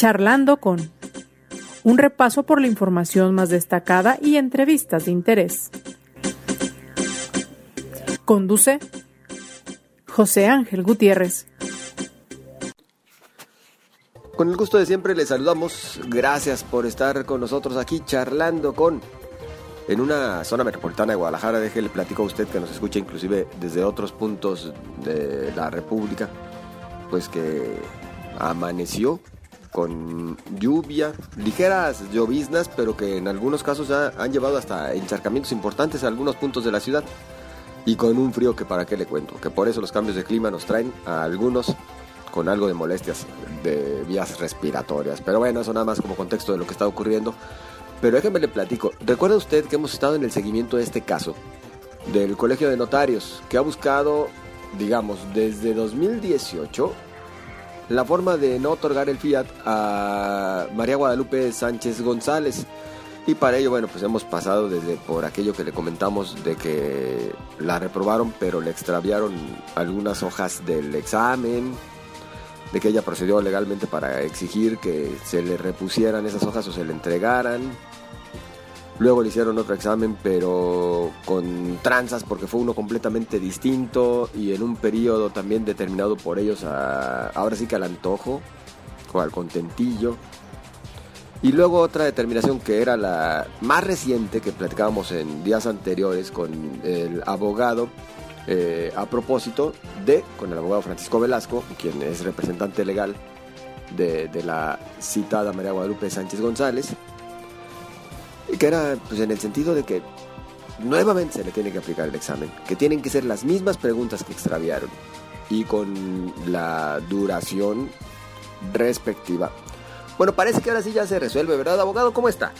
Charlando con un repaso por la información más destacada y entrevistas de interés. Conduce José Ángel Gutiérrez. Con el gusto de siempre les saludamos. Gracias por estar con nosotros aquí charlando con en una zona metropolitana de Guadalajara. Déjele platico a usted que nos escucha inclusive desde otros puntos de la República. Pues que amaneció con lluvia, ligeras lloviznas, pero que en algunos casos han llevado hasta encharcamientos importantes a algunos puntos de la ciudad. Y con un frío que para qué le cuento, que por eso los cambios de clima nos traen a algunos con algo de molestias de vías respiratorias. Pero bueno, eso nada más como contexto de lo que está ocurriendo. Pero déjeme le platico. ¿Recuerda usted que hemos estado en el seguimiento de este caso del Colegio de Notarios, que ha buscado, digamos, desde 2018 la forma de no otorgar el fiat a María Guadalupe Sánchez González? Y para ello, bueno, pues hemos pasado desde por aquello que le comentamos de que la reprobaron, pero le extraviaron algunas hojas del examen, de que ella procedió legalmente para exigir que se le repusieran esas hojas o se le entregaran. Luego le hicieron otro examen, pero con tranzas, porque fue uno completamente distinto y en un periodo también determinado por ellos, ahora sí que al antojo o al contentillo. Y luego otra determinación que era la más reciente que platicábamos en días anteriores con el abogado eh, a propósito de, con el abogado Francisco Velasco, quien es representante legal de, de la citada María Guadalupe Sánchez González, que era pues, en el sentido de que nuevamente se le tiene que aplicar el examen, que tienen que ser las mismas preguntas que extraviaron y con la duración respectiva. Bueno, parece que ahora sí ya se resuelve, ¿verdad, abogado? ¿Cómo está?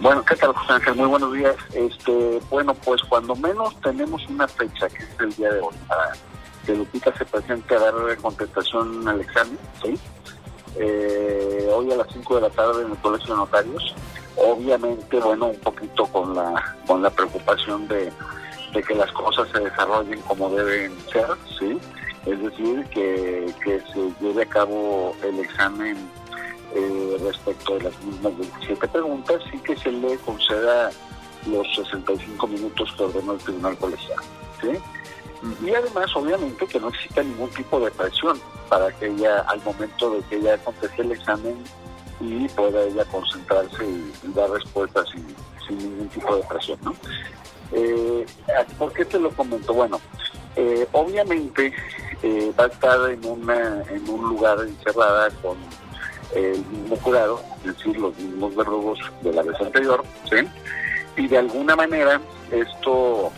Bueno, ¿qué tal, José Ángel? Muy buenos días. Este, bueno, pues cuando menos tenemos una fecha, que es el día de hoy, para que Lupita se presente a dar contestación al examen, ¿sí? Eh, hoy a las 5 de la tarde en el Colegio de Notarios obviamente bueno un poquito con la con la preocupación de, que las cosas se desarrollen como deben ser sí es decir que, se lleve a cabo el examen eh, respecto de las mismas 27 preguntas y que se le conceda los 65 minutos que ordenó el tribunal colegial sí y además obviamente que no exista ningún tipo de presión para que ella al momento de que ella conteste el examen y pueda ella concentrarse y, dar respuestas sin, ningún tipo de presión. ¿no? Eh, ¿Por qué te lo comento? Bueno, eh, obviamente eh, va a estar en, una, en un lugar encerrada con el mismo jurado, es decir, los mismos verdugos de la vez anterior, ¿sí? Y de alguna manera esto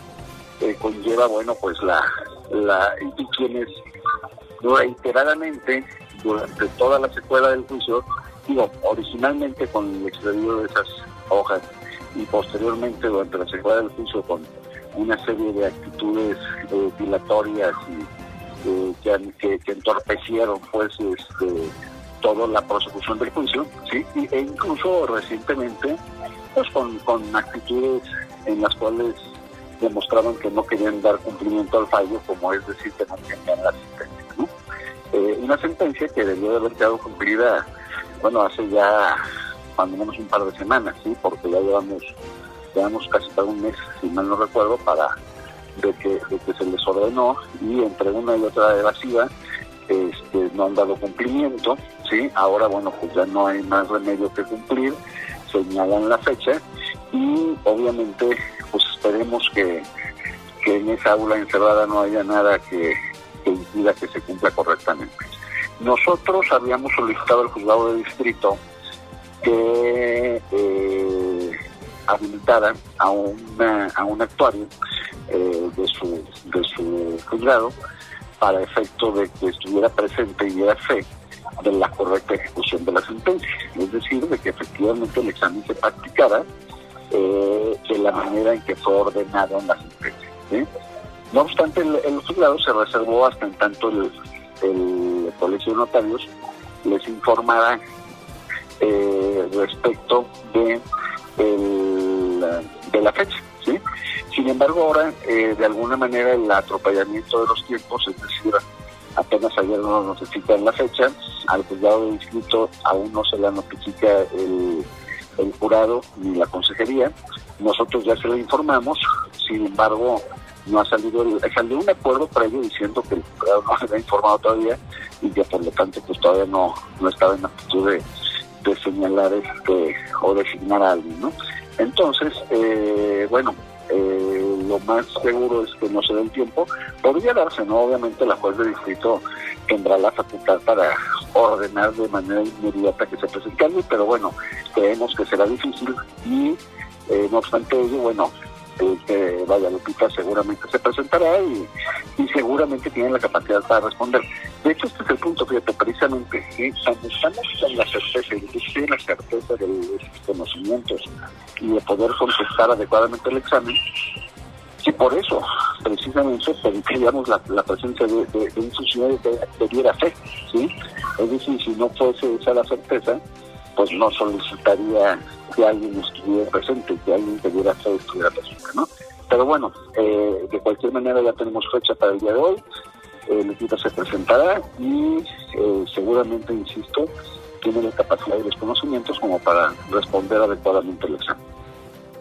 conlleva, bueno, pues la, la y quienes reiteradamente durante toda la secuela del juicio originalmente con el extravío de esas hojas y posteriormente durante la secuela del juicio con una serie de actitudes eh, dilatorias y eh, que, que, entorpecieron pues este, toda la prosecución del juicio, ¿sí? e incluso recientemente pues con, con actitudes en las cuales demostraban que no querían dar cumplimiento al fallo, como es decir, que no querían la sentencia. ¿no? Eh, una sentencia que debió de haber quedado cumplida bueno, hace ya cuando menos un par de semanas, ¿sí? Porque ya llevamos, llevamos casi para un mes, si mal no recuerdo, para de que, que se les ordenó y entre una y otra evasiva este, no han dado cumplimiento, ¿sí? Ahora, bueno, pues ya no hay más remedio que cumplir, señalan la fecha y obviamente pues esperemos que, que en esa aula encerrada no haya nada que, que impida que se cumpla correctamente. Nosotros habíamos solicitado al juzgado de distrito que eh, habilitara a, una, a un actuario eh, de, su, de su juzgado para efecto de que estuviera presente y diera fe de la correcta ejecución de la sentencia, es decir, de que efectivamente el examen se practicara eh, de la manera en que fue ordenado en la sentencia. No obstante, el, juzgado se reservó hasta en tanto el Colegio de Notarios les informará eh, respecto de, de la fecha. Sin embargo, ahora, eh, de alguna manera, el atropellamiento de los tiempos, es decir, apenas ayer nos notifican la fecha, al juzgado de distrito aún no se la notifica el, el jurado ni la consejería, nosotros ya se lo informamos, sin embargo no ha salido, salió un acuerdo previo diciendo que el jurado no había informado todavía y que por lo tanto pues todavía no, no estaba en actitud de, de señalar este o designar a alguien, ¿no? Entonces, eh, bueno, eh, lo más seguro es que no se dé el tiempo. Podría darse, ¿no? Obviamente la juez de distrito tendrá la facultad para ordenar de manera inmediata que se presente alguien, pero bueno, creemos que será difícil y eh, no obstante ello, bueno, que vaya Lupita seguramente se presentará y, y, seguramente tiene la capacidad para responder. De hecho, este es el punto, fíjate, precisamente, estamos con la certeza, y la certeza de los conocimientos y de poder contestar adecuadamente el examen, y por eso, precisamente, pediríamos la, presencia de, de, de un funcionario que, diera fe, ¿sí? Es decir, si no fuese esa la certeza, pues no solicitaría que alguien estuviera presente, que alguien que diera fe estuviera presente, ¿no? Pero bueno, eh, de cualquier manera ya tenemos fecha para el día de hoy, el equipo se presentará y eh, seguramente, insisto, tiene la capacidad y los conocimientos como para responder adecuadamente el examen.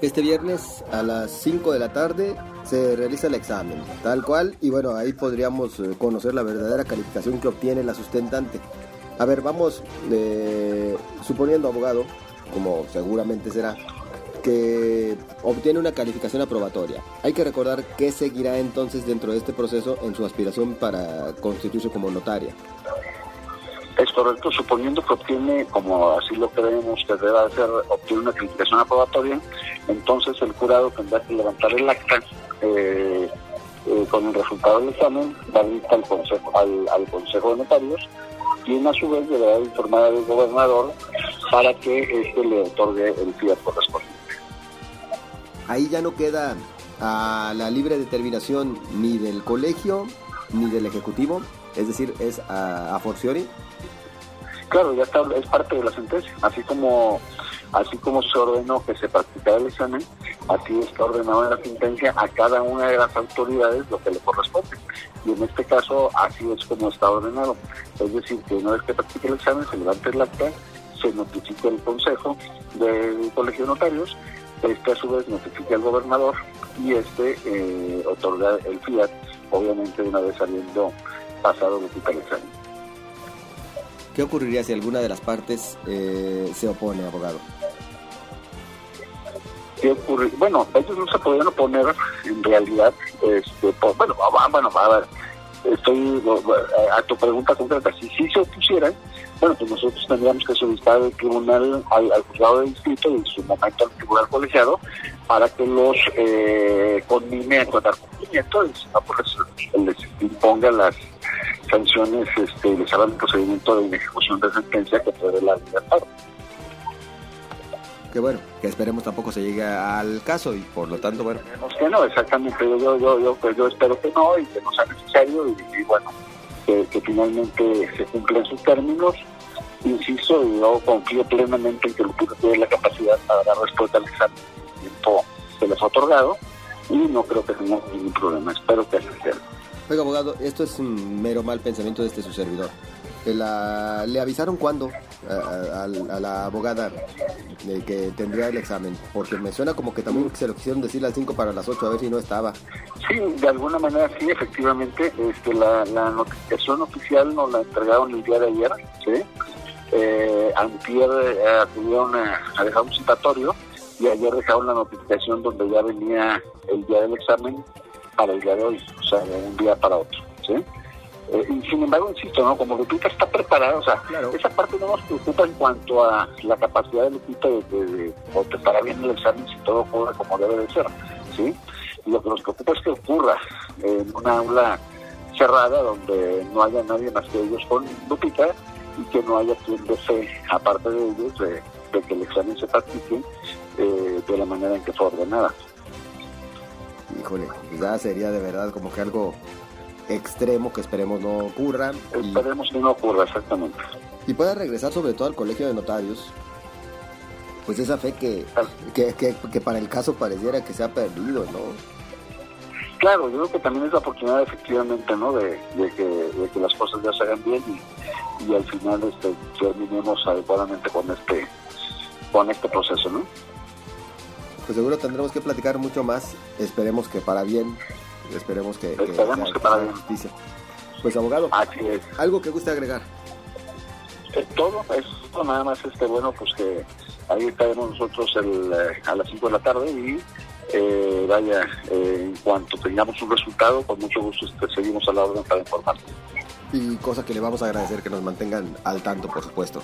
Este viernes a las 5 de la tarde se realiza el examen, tal cual, y bueno, ahí podríamos conocer la verdadera calificación que obtiene la sustentante. A ver, vamos, eh, suponiendo abogado, como seguramente será, que obtiene una calificación aprobatoria. Hay que recordar qué seguirá entonces dentro de este proceso en su aspiración para constituirse como notaria. Es correcto, suponiendo que obtiene, como así lo creemos que debe hacer, obtiene una calificación aprobatoria, entonces el jurado tendrá que levantar el acta eh, eh, con el resultado del examen, dar al consejo, al, al consejo de notarios, quien a su vez deberá informar al gobernador para que éste le otorgue el fiat correspondiente. Ahí ya no queda a la libre determinación ni del colegio ni del ejecutivo, es decir, es a, a forciori. Claro, ya está, es parte de la sentencia, así como así como se ordenó que se practicara el examen, así está ordenado en la sentencia a cada una de las autoridades lo que le corresponde. Y en este caso, así es como está ordenado. Es decir, que una vez que practique el examen, se levante el acta, se notifica el consejo del colegio de notarios, este a su vez notifica al gobernador y este eh, otorga el fiat, obviamente una vez saliendo pasado el examen. ¿Qué ocurriría si alguna de las partes eh, se opone, abogado? ¿Qué ocurre? Bueno, ellos no se podrían oponer en realidad, este, por, bueno, bueno, a ver, estoy a tu pregunta concreta, si sí se opusieran, bueno, pues nosotros tendríamos que solicitar al tribunal, al, al juzgado de distrito y en su momento al tribunal colegiado para que los eh, conmine a encontrar cumplimiento y si no, pues les imponga las sanciones, este, les hagan un procedimiento de ejecución de sentencia que puede la libertad. Que bueno, que esperemos tampoco se llegue al caso y por lo tanto, bueno. Esperemos que no, exactamente, yo, yo, yo, pues yo espero que no y que no sea necesario y, y bueno, que, finalmente se cumplan sus términos. Insisto, y yo confío plenamente en que el público tiene la capacidad para dar respuesta al examen tiempo que les ha otorgado y no creo que tengamos ningún problema. Espero que así sea. Oiga, abogado, esto es un mero mal pensamiento de este su servidor. ¿Le avisaron cuándo a, la abogada de que tendría el examen? Porque me suena como que también se lo quisieron decir las 5 para las 8, a ver si no estaba. Sí, de alguna manera sí, efectivamente. Este, la, la notificación oficial nos la entregaron el día de ayer, ¿sí? Eh, antier eh, acudieron a dejar un citatorio y ayer dejaron la notificación donde ya venía el día del examen para el día de hoy, o sea, de un día para otro, ¿sí? Eh, y sin embargo, insisto, ¿no? Como Lupita está preparada, o sea, claro. esa parte no nos preocupa en cuanto a la capacidad de Lupita de, de, de contestar bien el examen si todo ocurre como debe de ser, ¿sí? Y lo que nos preocupa es que ocurra en una aula cerrada donde no haya nadie más que ellos con Lupita y que no haya quien de fe, aparte de ellos, de, de que el examen se practique eh, de la manera en que fue ordenada. Híjole, ya sería de verdad como que algo extremo que esperemos no ocurra. Esperemos y, que no ocurra, exactamente. Y pueda regresar sobre todo al colegio de notarios, pues esa fe que, que, que, que, para el caso pareciera que se ha perdido, ¿no? claro, yo creo que también es la oportunidad efectivamente, ¿no? De, que, las cosas ya se hagan bien y, al final este, terminemos adecuadamente con este, con este proceso, ¿no? Pues seguro tendremos que platicar mucho más. Esperemos que para bien. Esperemos que, Esperemos que, para bien. Justicia. Pues abogado, algo que guste agregar. Eh, todo, es nada más este bueno, pues que ahí estaremos nosotros el, eh, a las 5 de la tarde y eh, vaya, en cuanto tengamos un resultado, con mucho gusto este, seguimos a la orden para informar. Y cosa que le vamos a agradecer que nos mantengan al tanto, por supuesto.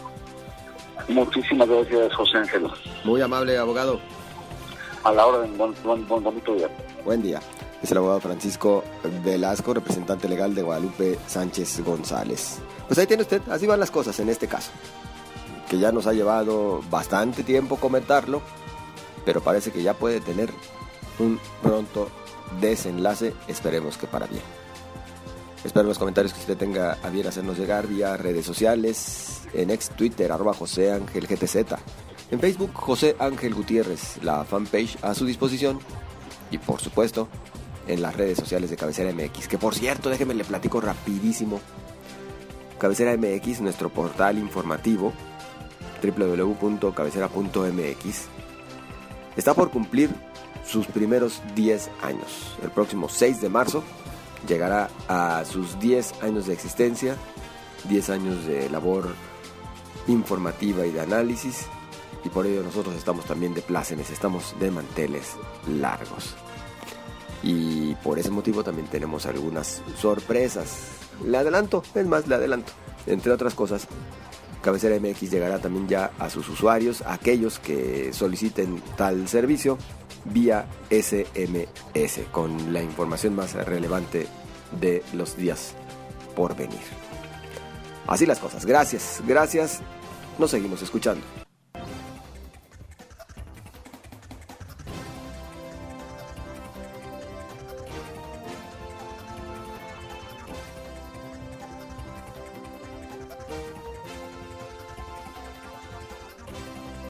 Muchísimas gracias, José Ángel. Muy amable, abogado. A la orden, buen, buen, buen bonito día. Buen día. Es el abogado Francisco Velasco, representante legal de Guadalupe Sánchez González. Pues ahí tiene usted, así van las cosas en este caso. Que ya nos ha llevado bastante tiempo comentarlo, pero parece que ya puede tener un pronto desenlace, esperemos que para bien. Espero los comentarios que usted tenga a bien hacernos llegar vía redes sociales, en ex Twitter, arroba José Ángel GTZ, en Facebook José Ángel Gutiérrez, la fanpage a su disposición, y por supuesto en las redes sociales de Cabecera MX, que por cierto, déjeme le platico rapidísimo. Cabecera MX, nuestro portal informativo, www.cabecera.mx, está por cumplir sus primeros 10 años. El próximo 6 de marzo llegará a sus 10 años de existencia, 10 años de labor informativa y de análisis, y por ello nosotros estamos también de plácemes, estamos de manteles largos. Y por ese motivo también tenemos algunas sorpresas. Le adelanto, es más, le adelanto. Entre otras cosas, Cabecera MX llegará también ya a sus usuarios, aquellos que soliciten tal servicio, vía SMS, con la información más relevante de los días por venir. Así las cosas. Gracias, gracias. Nos seguimos escuchando.